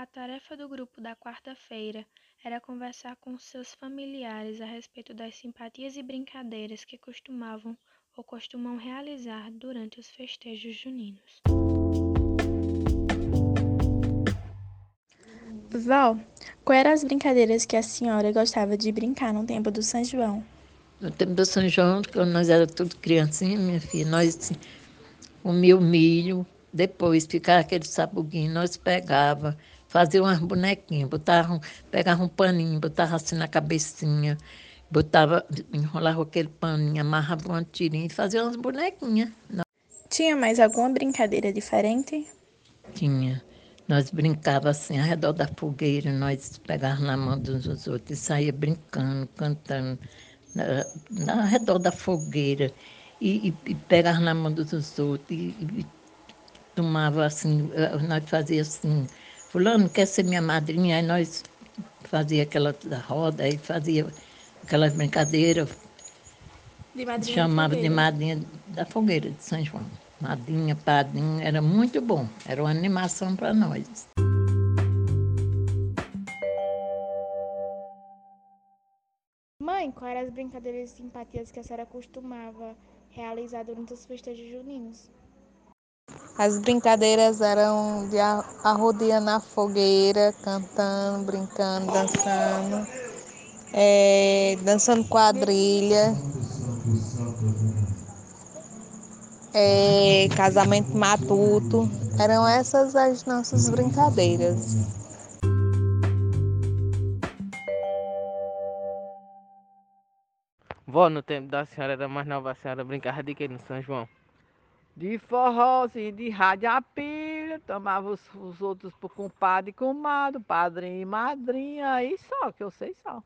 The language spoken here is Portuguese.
A tarefa do grupo da quarta-feira era conversar com seus familiares a respeito das simpatias e brincadeiras que costumavam ou costumam realizar durante os festejos juninos. Vó, quais eram as brincadeiras que a senhora gostava de brincar no tempo do São João? No tempo do São João, quando nós éramos tudo criancinha, minha filha, nós comia o milho, depois ficava aquele sabuguinho, nós pegava, fazia umas bonequinhas, botava, pegava um paninho, botava assim na cabecinha, botava, enrolava aquele paninho, amarrava uma tirinha e fazia umas bonequinhas. Tinha mais alguma brincadeira diferente? Tinha. Nós brincava assim, ao redor da fogueira, nós pegávamos na mão dos outros e saía brincando, cantando, na, ao redor da fogueira, e, e, e pegava na mão dos outros, e, e tomava assim, nós fazia assim, fulano quer ser minha madrinha, aí nós fazia aquela roda, aí fazia aquelas brincadeiras, de madrinha chamava de, de madrinha da fogueira de São João. Madrinha, padrinho, era muito bom, era uma animação para nós. Mãe, quais eram as brincadeiras e simpatias que a senhora costumava realizar durante os festejos juninos? As brincadeiras eram de arrodear na fogueira, cantando, brincando, dançando, é, dançando quadrilha é, casamento matuto. Eram essas as nossas brincadeiras. Vó, no tempo da senhora era mais nova, a senhora brincava de que no São João? De forrozinho, de rádio a pilha, tomava os, os outros por compadre e comadre, padrinho e madrinha, aí só, que eu sei só.